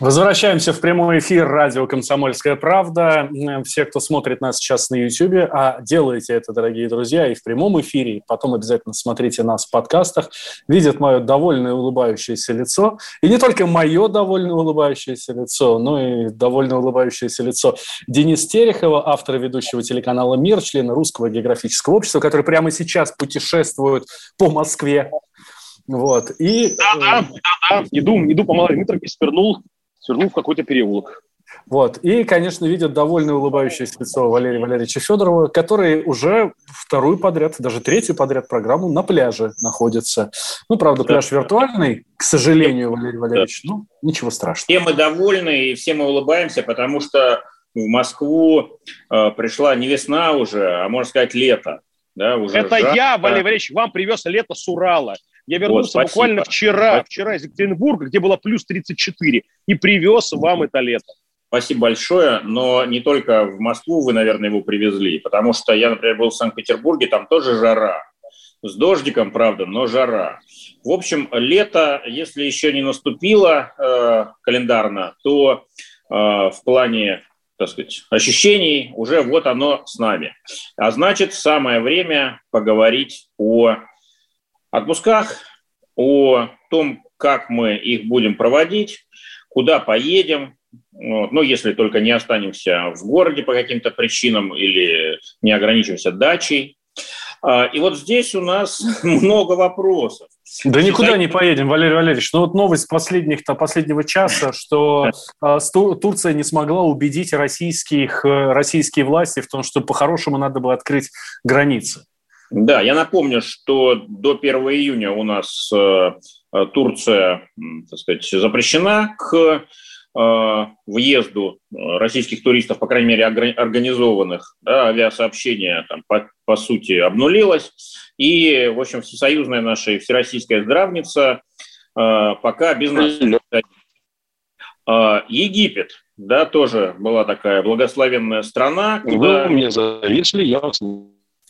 Возвращаемся в прямой эфир радио «Комсомольская правда». Все, кто смотрит нас сейчас на YouTube, а делайте это, дорогие друзья, и в прямом эфире, и потом обязательно смотрите нас в подкастах, видят мое довольное улыбающееся лицо. И не только мое довольно улыбающееся лицо, но и довольно улыбающееся лицо Денис Терехова, автора ведущего телеканала «Мир», члена Русского географического общества, который прямо сейчас путешествует по Москве. Вот. И, да, да, да, да. Иду, иду по Малой Дмитровке, свернул свернул в какой-то переулок. Вот. И, конечно, видят довольно улыбающееся лицо Валерия Валерьевича Федорова, который уже вторую подряд, даже третью подряд программу на пляже находится. Ну, правда, пляж виртуальный, к сожалению, Валерий Валерьевич. Ну, ничего страшного. Все мы довольны и все мы улыбаемся, потому что в Москву э, пришла не весна уже, а, можно сказать, лето. Да, уже Это жарко. я, Валерий Валерьевич, вам привез лето с Урала. Я вернулся вот, буквально вчера, спасибо. вчера из Екатеринбурга, где было плюс 34, и привез вам это лето. Спасибо большое, но не только в Москву вы, наверное, его привезли, потому что я, например, был в Санкт-Петербурге, там тоже жара. С дождиком, правда, но жара. В общем, лето, если еще не наступило э, календарно, то э, в плане так сказать, ощущений уже вот оно с нами. А значит, самое время поговорить о отпусках, о том, как мы их будем проводить, куда поедем, вот. Ну, если только не останемся в городе по каким-то причинам или не ограничимся дачей. А, и вот здесь у нас много вопросов. Да никуда не поедем, Валерий Валерьевич. Ну вот новость последних, -то, последнего часа, что э, Турция не смогла убедить российских, э, российские власти в том, что по-хорошему надо было открыть границы. Да, я напомню, что до 1 июня у нас э, э, Турция, так сказать, запрещена к э, въезду российских туристов, по крайней мере, организованных. Да, авиасообщение, там, по, по сути, обнулилось. И, в общем, всесоюзная наша всероссийская здравница пока без нас. Египет, да, тоже была такая благословенная страна. Куда... Вы мне зависли, я вас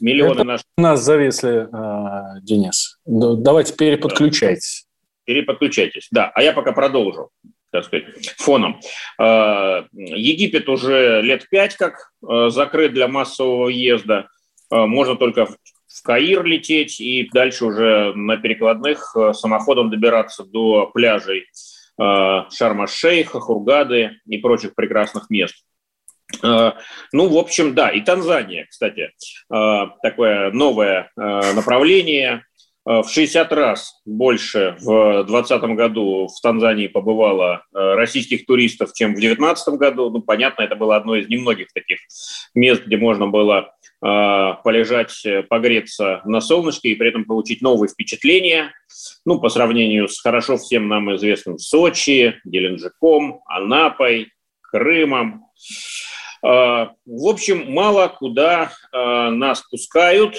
Миллионы Это наших... Нас зависли, э, Денис. Давайте переподключайтесь. Переподключайтесь, да. А я пока продолжу так сказать, фоном. Э, Египет уже лет пять как э, закрыт для массового въезда. Можно только в Каир лететь и дальше уже на перекладных самоходом добираться до пляжей Шарма-Шейха, Хургады и прочих прекрасных мест. Э, ну, в общем, да, и Танзания, кстати, э, такое новое э, направление. В 60 раз больше в 2020 году в Танзании побывало российских туристов, чем в 2019 году. Ну, понятно, это было одно из немногих таких мест, где можно было полежать, погреться на солнышке и при этом получить новые впечатления. Ну, по сравнению с хорошо всем нам известным Сочи, Геленджиком, Анапой, Крымом. А, в общем, мало куда а, нас пускают,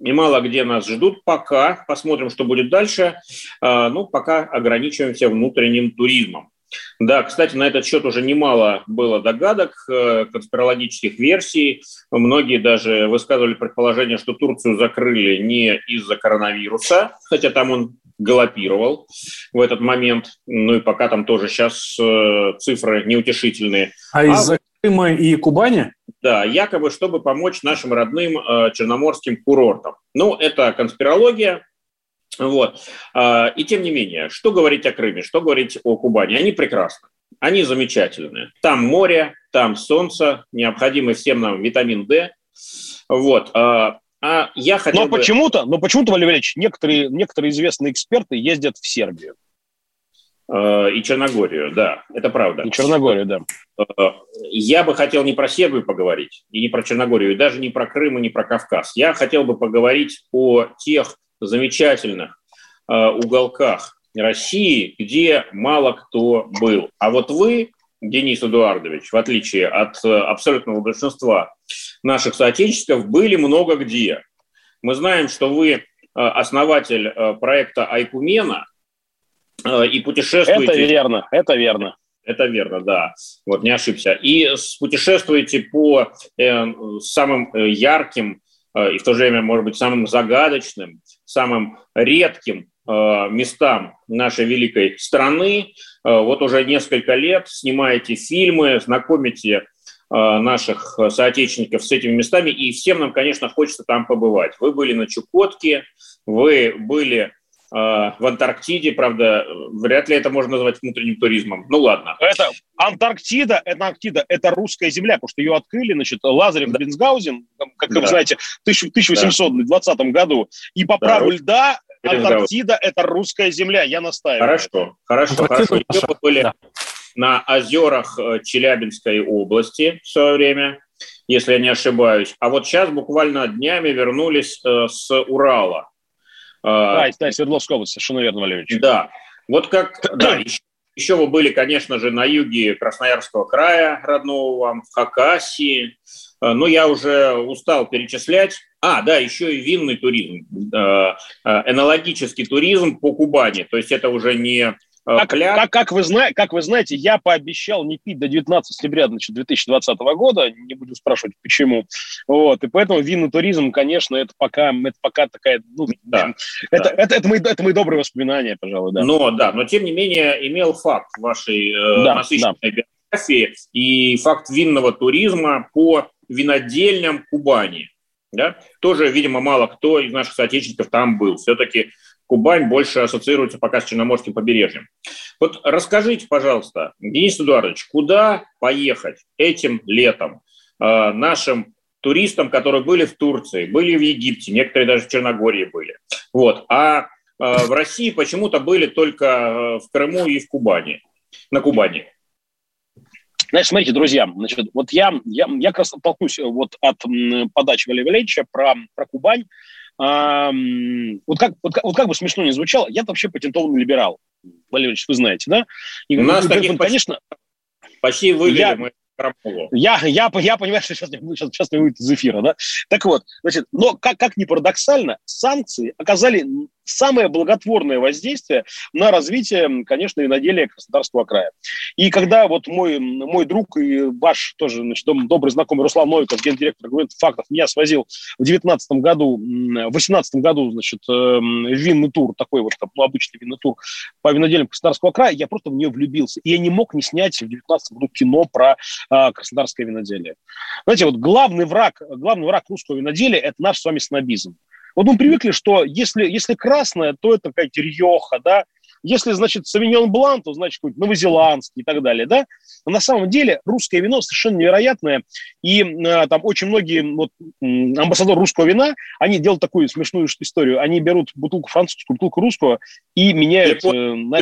и мало где нас ждут пока. Посмотрим, что будет дальше. А, ну, пока ограничиваемся внутренним туризмом. Да, кстати, на этот счет уже немало было догадок, э, конспирологических версий. Многие даже высказывали предположение, что Турцию закрыли не из-за коронавируса, хотя там он галопировал в этот момент. Ну и пока там тоже сейчас э, цифры неутешительные. А, а из-за Крыма и Кубани? Да, якобы, чтобы помочь нашим родным э, черноморским курортам. Ну, это конспирология. Вот. Э, и тем не менее, что говорить о Крыме, что говорить о Кубани? Они прекрасны, они замечательные. Там море, там солнце, необходимый всем нам витамин D. Вот. Э, а я хотел но бы... почему-то, но почему-то, Валерий Валерьевич, некоторые, некоторые известные эксперты ездят в Сербию. Э, и Черногорию, да, это правда. И Черногорию, да. Э, я бы хотел не про Сербию поговорить, и не про Черногорию, и даже не про Крым, и не про Кавказ. Я хотел бы поговорить о тех замечательных э, уголках России, где мало кто был. А вот вы Денис Эдуардович, в отличие от абсолютного большинства наших соотечественников, были много где. Мы знаем, что вы основатель проекта Айкумена и путешествуете... Это верно, это верно. Это верно, да. Вот не ошибся. И путешествуете по э, самым ярким э, и в то же время, может быть, самым загадочным, самым редким Э, местам нашей великой страны. Э, вот уже несколько лет снимаете фильмы, знакомите э, наших соотечественников с этими местами, и всем нам, конечно, хочется там побывать. Вы были на Чукотке, вы были в Антарктиде, правда, вряд ли это можно назвать внутренним туризмом. Ну ладно. Это Антарктида, это Антарктида, это русская земля, потому что ее открыли, значит, Лазарев да. Бенсгаузен, как да. вы знаете, в 1820 да. году. И по праву да. льда Антарктида – это русская земля, я настаиваю. Хорошо, хорошо, хорошо. Еще мы были да. на озерах э, Челябинской области в свое время, если я не ошибаюсь. А вот сейчас буквально днями вернулись э, с Урала. Да, да, Свердловской области, совершенно верно, Валерьевич. Да, вот как, да, еще, еще вы были, конечно же, на юге Красноярского края, родного вам, в Хакасии. Э, но я уже устал перечислять. А, да, еще и винный туризм, энологический туризм по Кубани. То есть это уже не как, как, как, вы знаете, как вы знаете, я пообещал не пить до 19 сентября значит, 2020 года, не буду спрашивать почему. Вот, и поэтому винный туризм, конечно, это пока, это пока такая, ну, да, это, да. Это, это, это, мои, это мои добрые воспоминания, пожалуй, да. Но, да, но тем не менее имел факт вашей э, да, насыщенной да. биографии и факт винного туризма по винодельням Кубани. Да? Тоже, видимо, мало кто из наших соотечественников там был. Все-таки Кубань больше ассоциируется пока с Черноморским побережьем. Вот расскажите, пожалуйста, Денис Эдуардович, куда поехать этим летом э, нашим туристам, которые были в Турции, были в Египте, некоторые даже в Черногории были. Вот. А э, в России почему-то были только э, в Крыму и в Кубани, на Кубани. Значит, смотрите, друзья, значит, вот я, я, я как раз оттолкнусь вот от подачи Валерия Валерьевича про, про Кубань. А, вот, как, вот, вот как бы смешно не звучало, я вообще патентованный либерал. Валерий вы знаете, да? И, У нас таких конечно, почти вывели я, мы я, я, я понимаю, что сейчас, сейчас, сейчас не выйдет из эфира, да? Так вот, значит, но как, как ни парадоксально, санкции оказали самое благотворное воздействие на развитие, конечно, виноделия Краснодарского края. И когда вот мой, мой друг и ваш тоже значит, добрый знакомый Руслан Новиков, гендиректор говорит фактов, меня свозил в 2019 году, в 2018 году, значит, эм, винный тур, такой вот ну, обычный винный тур по винодельям Краснодарского края, я просто в нее влюбился. И я не мог не снять в 2019 году кино про а, краснодарское виноделие. Знаете, вот главный враг, главный враг русского виноделия – это наш с вами снобизм. Вот мы привыкли, что если, если красное, то это какая-то риоха, да, если, значит, савиньон блан, то, значит, какой-то новозеландский и так далее, да. Но на самом деле русское вино совершенно невероятное, и э, там очень многие вот, амбассадоры русского вина, они делают такую смешную историю, они берут бутылку французскую, бутылку русского и меняют... Э, на...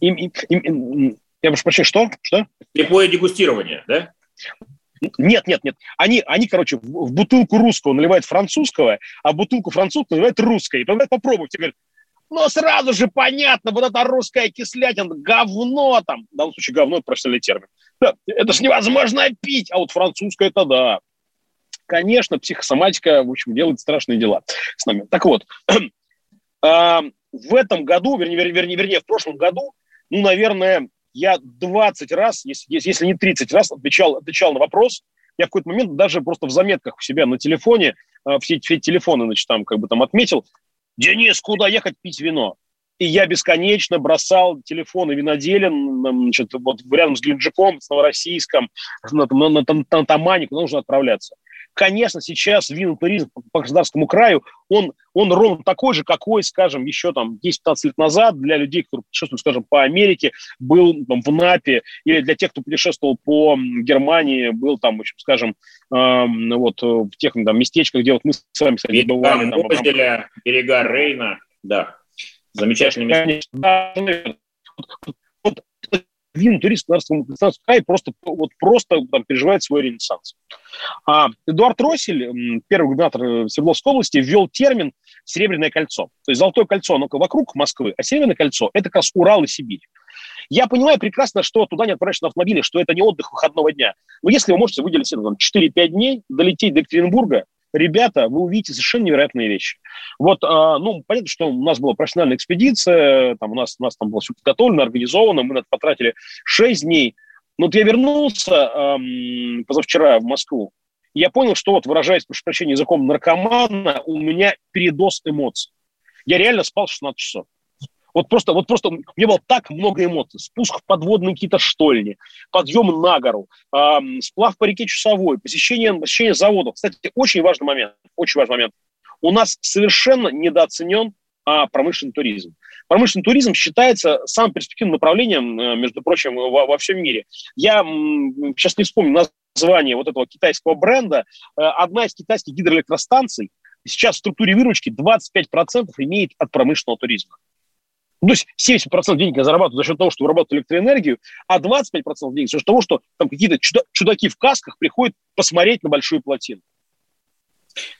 им, им, им, я прошу прощения, что? Что? Слепое дегустирование, да? Нет, нет, нет. Они, они короче, в, бутылку русского наливают французского, а в бутылку французского наливают русское. И говорят, попробуйте. Говорят, ну, сразу же понятно, вот эта русская кислятина, говно там. В данном случае говно – это профессиональный термин. Да, это ж невозможно пить, а вот французское – это да. Конечно, психосоматика, в общем, делает страшные дела с нами. Так вот, а, в этом году, вернее, вернее, вернее, в прошлом году, ну, наверное, я 20 раз, если, если не 30 раз отвечал, отвечал на вопрос. Я в какой-то момент даже просто в заметках у себя на телефоне, э, все, все телефоны, значит, там как бы там отметил, Денис, куда ехать пить вино? И я бесконечно бросал телефоны виноделен, значит, вот рядом с Геленджиком, с Новороссийском, на, на, на, на, на Тамане, куда нужно отправляться. Конечно, сейчас винный туризм по Краснодарскому краю, он, он ровно такой же, какой, скажем, еще там 10-15 лет назад для людей, которые путешествуют, скажем, по Америке, был там, в НАПе, или для тех, кто путешествовал по Германии, был там, скажем, э, вот в тех там, местечках, где вот мы с вами, кстати, бывали. Там, Мозеля, берега Рейна, да. Замечательный место. Конечно, вин турист Краснодарского края просто, вот, просто там, переживает свой ренессанс. А Эдуард Россель, первый губернатор Свердловской области, ввел термин, Серебряное кольцо. То есть Золотое кольцо, оно вокруг Москвы, а Серебряное кольцо – это как раз Урал и Сибирь. Я понимаю прекрасно, что туда не отправляешься на автомобиле, что это не отдых выходного дня. Но если вы можете выделить там, 4-5 дней, долететь до Екатеринбурга, ребята, вы увидите совершенно невероятные вещи. Вот, а, ну, понятно, что у нас была профессиональная экспедиция, там у нас, у нас там было все подготовлено, организовано, мы потратили 6 дней. Но вот я вернулся эм, позавчера в Москву, я понял, что вот, выражаясь, прошу прощения, языком наркомана, у меня передоз эмоций. Я реально спал 16 часов. Вот просто, вот просто у меня было так много эмоций. Спуск в подводные какие-то штольни, подъем на гору, э, сплав по реке Часовой, посещение, посещение заводов. Кстати, очень важный момент, очень важный момент. У нас совершенно недооценен а, промышленный туризм. Промышленный туризм считается самым перспективным направлением, э, между прочим, во, во всем мире. Я сейчас не вспомню название вот этого китайского бренда. Э, одна из китайских гидроэлектростанций сейчас в структуре выручки 25% имеет от промышленного туризма. Ну, то есть 70% денег я зарабатываю за счет того, что вырабатываю электроэнергию, а 25% денег за счет того, что там какие-то чудаки в касках приходят посмотреть на большую плотину.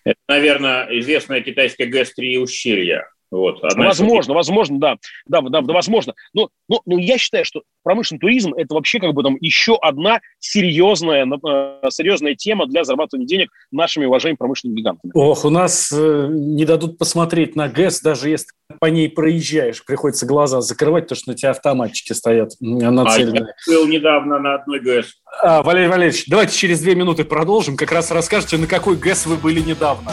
Это, наверное, известная китайская ГЭС-3 ущелья. Вот, возможно, возможно, да. Да, да, да, возможно. Но, но, но я считаю, что промышленный туризм – это вообще как бы там еще одна серьезная, э, серьезная тема для зарабатывания денег нашими уважаемыми промышленными гигантами. Ох, у нас э, не дадут посмотреть на ГЭС, даже если по ней проезжаешь, приходится глаза закрывать, потому что на тебя автоматчики стоят нацеленные. А я был недавно на одной ГЭС. А, Валерий Валерьевич, давайте через две минуты продолжим. Как раз расскажете, на какой ГЭС вы были недавно.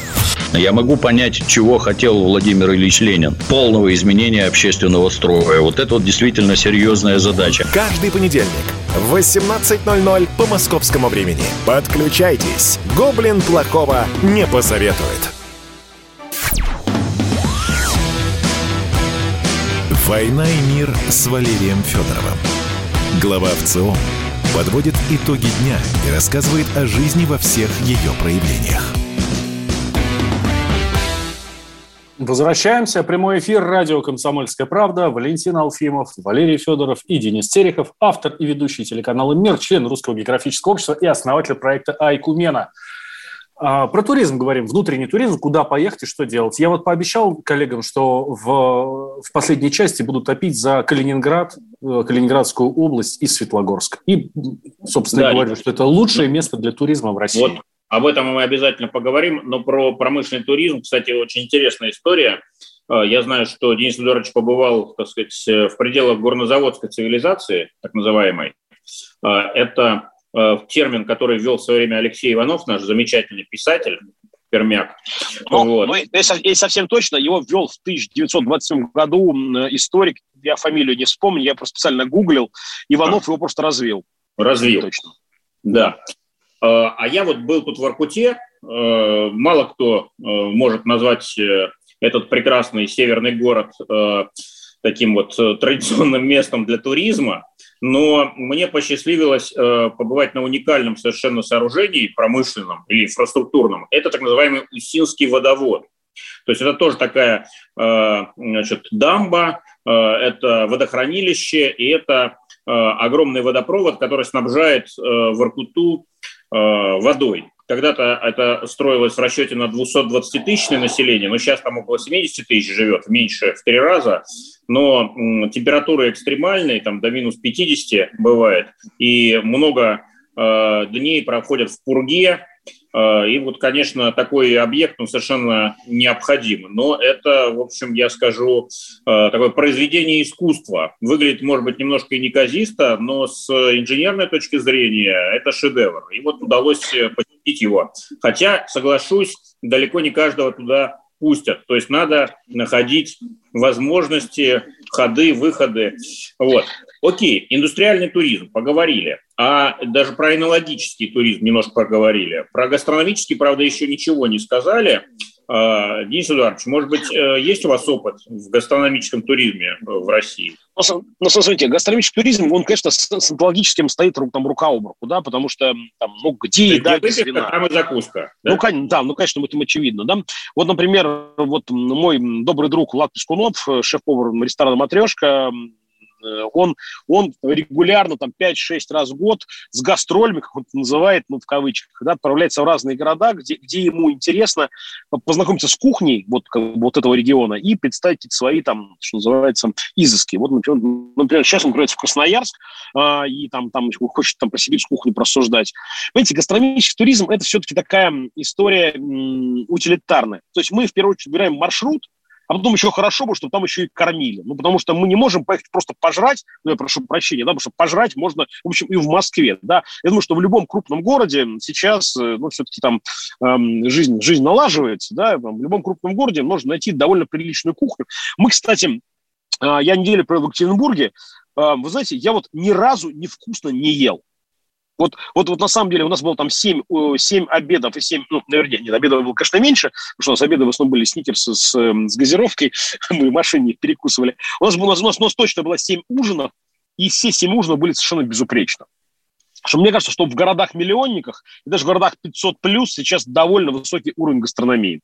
Я могу понять, чего хотел Владимир Ильич Ленин. Полного изменения общественного строя. Вот это вот действительно серьезная задача. Каждый понедельник в 18.00 по московскому времени. Подключайтесь. Гоблин плохого не посоветует. «Война и мир» с Валерием Федоровым. Глава ВЦО подводит итоги дня и рассказывает о жизни во всех ее проявлениях. Возвращаемся. Прямой эфир. Радио «Комсомольская правда». Валентин Алфимов, Валерий Федоров и Денис Терехов. Автор и ведущий телеканала «Мир», член Русского географического общества и основатель проекта «Айкумена». А, про туризм говорим, внутренний туризм, куда поехать и что делать. Я вот пообещал коллегам, что в, в последней части буду топить за Калининград, э, Калининградскую область и Светлогорск. И, собственно, да, говорю, что это лучшее место для туризма в России. Вот об этом мы обязательно поговорим. Но про промышленный туризм, кстати, очень интересная история. А, я знаю, что Денис Федорович побывал, так сказать, в пределах горнозаводской цивилизации, так называемой. А, это а, термин, который ввел в свое время Алексей Иванов, наш замечательный писатель, Пермяк. Ну, вот. ну, если, совсем точно, его ввел в 1927 году историк, я фамилию не вспомню, я просто специально гуглил, Иванов его просто развил. Развил. Точно. Да. Э, а я вот был тут в Аркуте, э, мало кто э, может назвать этот прекрасный северный город таким вот традиционным местом для туризма, но мне посчастливилось побывать на уникальном совершенно сооружении промышленном или инфраструктурном. Это так называемый Усинский водовод. То есть это тоже такая значит, дамба, это водохранилище, и это огромный водопровод, который снабжает в водой. Когда-то это строилось в расчете на 220 тысячное население, но сейчас там около 70 тысяч живет, меньше в три раза. Но температуры экстремальные, там до минус 50 бывает, и много э, дней проходят в пурге, Э, и вот, конечно, такой объект он совершенно необходим. Но это, в общем, я скажу, э, такое произведение искусства. Выглядит, может быть, немножко и неказисто, но с инженерной точки зрения это шедевр. И вот удалось посетить его. Хотя, соглашусь, далеко не каждого туда пустят. То есть надо находить возможности, ходы, выходы. Вот. Окей, индустриальный туризм, поговорили. А даже про энологический туризм немножко поговорили. Про гастрономический, правда, еще ничего не сказали. А, Денис Эдуардович, может быть, э, есть у вас опыт в гастрономическом туризме в России? Ну, ну смотрите, гастрономический туризм, он, конечно, с, с энтологическим стоит там рука об руку, да, потому что там, ну, где еда без вина? Там и закуска. Да? Ну, да, ну, конечно, это очевидно, да. Вот, например, вот мой добрый друг Влад Пескунов, э, шеф-повар ресторана «Матрешка», Э, он, он регулярно, там, 5-6 раз в год с гастролями, как он это называет, ну, в кавычках, да, отправляется в разные города, где, где ему интересно познакомиться с кухней вот, вот этого региона и представить свои, там, что называется, изыски. Вот, например, например сейчас он отправляется в Красноярск, а, и там, там хочет там, про сибирскую кухню просуждать. Понимаете, гастрономический туризм – это все-таки такая история м, утилитарная. То есть мы, в первую очередь, выбираем маршрут, а потом еще хорошо бы, чтобы там еще и кормили. Ну, потому что мы не можем поехать просто пожрать, ну, я прошу прощения, да, потому что пожрать можно, в общем, и в Москве, да. Я думаю, что в любом крупном городе сейчас, э, ну, все-таки там эм, жизнь, жизнь налаживается, да, в любом крупном городе можно найти довольно приличную кухню. Мы, кстати, э, я неделю провел в Екатеринбурге, э, вы знаете, я вот ни разу невкусно не ел. Вот, вот, вот на самом деле у нас было там 7, 7 обедов и 7, ну, наверное, нет, обедов было, конечно, меньше, потому что у нас обеды в основном были сникерсы с, эм, с газировкой, мы в машине их перекусывали. У нас, у, нас, у, нас, у нас точно было 7 ужинов, и все 7 ужинов были совершенно безупречно. Что мне кажется, что в городах-миллионниках и даже в городах 500 плюс сейчас довольно высокий уровень гастрономии.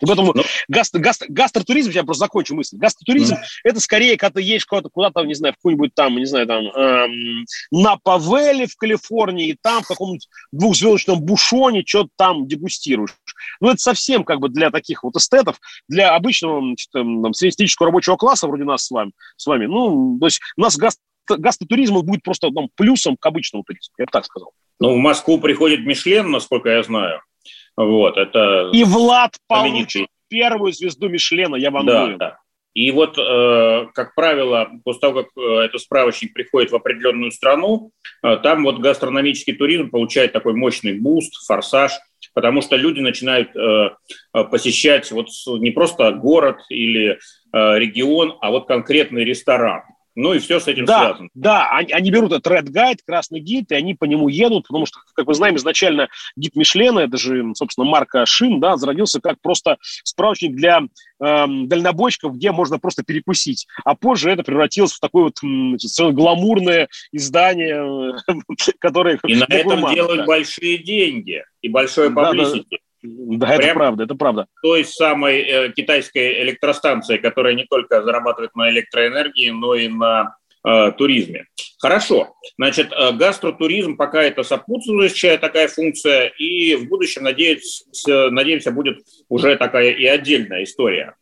И поэтому ну, гастро, гастро, гастротуризм, я просто закончу мысль, гастротуризм да. это скорее, когда ты едешь куда-то, куда-то, не знаю, в какой-нибудь там, не знаю, там, эм, на Павеле в Калифорнии, и там в каком-нибудь двухзвездочном бушоне что-то там дегустируешь. Ну, это совсем как бы для таких вот эстетов, для обычного там, среднестатистического рабочего класса, вроде нас с вами, с вами. ну, то есть у нас гастро гастротуризм будет просто там, плюсом к обычному туризму, я бы так сказал. Ну, в Москву приходит Мишлен, насколько я знаю. Вот, это и Влад получит первую звезду Мишлена, я вам да, говорю. Да. И вот, э, как правило, после того, как э, этот справочник приходит в определенную страну, э, там вот гастрономический туризм получает такой мощный буст, форсаж, потому что люди начинают э, э посещать вот не просто город или э, регион, а вот конкретный ресторан. Ну и все с этим да, связано. Да, они, они берут этот Red Guide, красный гид, и они по нему едут, потому что, как мы знаем, изначально гид Мишлена, это же, собственно, марка шин, да, зародился как просто справочник для эм, дальнобойщиков, где можно просто перекусить. А позже это превратилось в такое вот значит, гламурное издание, которое... И на этом делают большие деньги и большое паблисити. Да, Прям это правда, это правда. Той самой э, китайской электростанции, которая не только зарабатывает на электроэнергии, но и на э, туризме. Хорошо. Значит, э, гастротуризм пока это сопутствующая такая функция, и в будущем, надеемся, надеемся будет уже такая и отдельная история.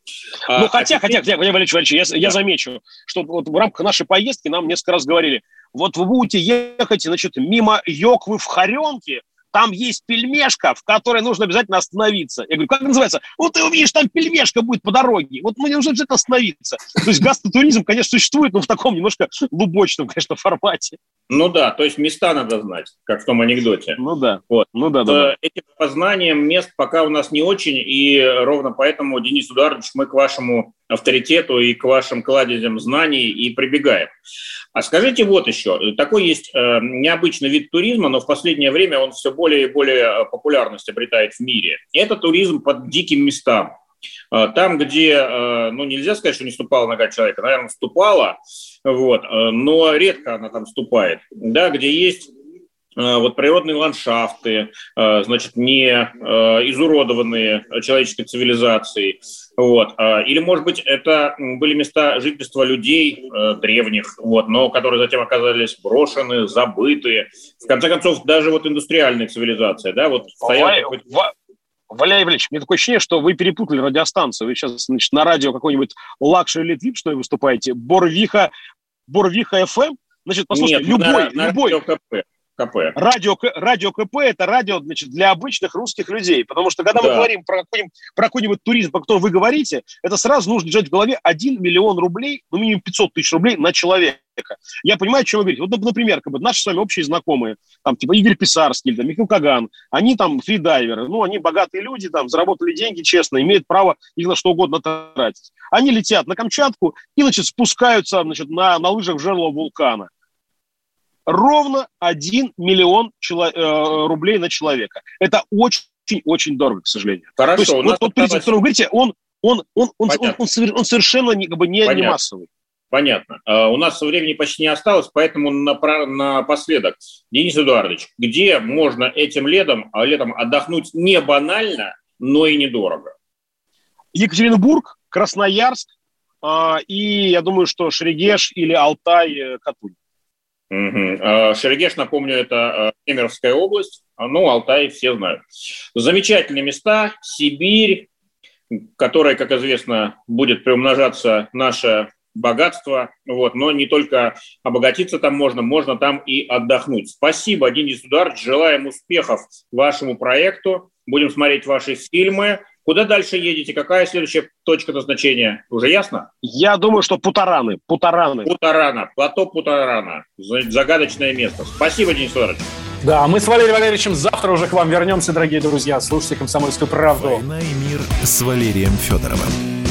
А, ну, а, хотя, а теперь... хотя, Владимир Валерьевич, я, да. я замечу, что вот в рамках нашей поездки нам несколько раз говорили, вот вы будете ехать, значит, мимо Йоквы в Харенке, там есть пельмешка, в которой нужно обязательно остановиться. Я говорю, как называется? Вот ты увидишь, там пельмешка будет по дороге. Вот мне нужно обязательно остановиться. То есть гастротуризм, конечно, существует, но в таком немножко лубочном, конечно, формате. Ну да, то есть места надо знать, как в том анекдоте. Ну да. Вот. Ну да, да, да. Этим познанием мест пока у нас не очень, и ровно поэтому, Денис Эдуардович, мы к вашему авторитету и к вашим кладезям знаний и прибегаем. А скажите вот еще, такой есть э, необычный вид туризма, но в последнее время он все более и более э, популярность обретает в мире. Это туризм под диким местам. Э, там, где, э, ну, нельзя сказать, что не ступала нога человека, наверное, ступала, вот, э, но редко она там ступает, да, где есть вот природные ландшафты, значит, не изуродованные человеческой цивилизацией, вот. Или, может быть, это были места жительства людей древних, вот, но которые затем оказались брошены, забыты. В конце концов, даже вот индустриальная цивилизация, да, вот стоял... Валерий Валерьевич, мне такое ощущение, что вы перепутали радиостанцию. Вы сейчас значит, на радио какой-нибудь Luxury Elite VIP, что ли, выступаете? Барвиха, Барвиха FM? Значит, послушайте, Нет, любой, на, любой, на КП. Радио, радио КП – это радио значит, для обычных русских людей. Потому что, когда да. мы говорим про какой-нибудь, про какой-нибудь туризм, про который вы говорите, это сразу нужно держать в голове 1 миллион рублей, ну, минимум 500 тысяч рублей на человека. Я понимаю, о чем вы говорите. Вот, например, как бы наши с вами общие знакомые, там, типа Игорь Писарский, там, Михаил Каган, они там фридайверы, ну, они богатые люди, там, заработали деньги честно, имеют право их на что угодно тратить. Они летят на Камчатку и, значит, спускаются, значит, на, на лыжах в жерло вулкана ровно 1 миллион чело- э, рублей на человека. Это очень-очень дорого, к сожалению. Хорошо. То есть, вот тот о котором вы говорите, он, он, он, он, он, он, он совершенно не, как бы не, не массовый. Понятно. Uh, у нас времени почти не осталось, поэтому напоследок. Денис Эдуардович, где можно этим летом, а летом отдохнуть не банально, но и недорого? Екатеринбург, Красноярск uh, и, я думаю, что Шерегеш или Алтай, э, Катунь. Угу. Шерегеш, напомню, это Кемеровская область, а, ну, Алтай все знают. Замечательные места, Сибирь, которая, как известно, будет приумножаться наше богатство, вот, но не только обогатиться там можно, можно там и отдохнуть. Спасибо, Денис Эдуардович, желаем успехов вашему проекту, будем смотреть ваши фильмы, Куда дальше едете? Какая следующая точка назначения? Уже ясно? Я думаю, что Путараны. Путараны. Путарана. Плато Путарана. Загадочное место. Спасибо, Денис Федорович. Да, мы с Валерием Валерьевичем завтра уже к вам вернемся, дорогие друзья. Слушайте «Комсомольскую правду». «Война и мир» с Валерием Федоровым.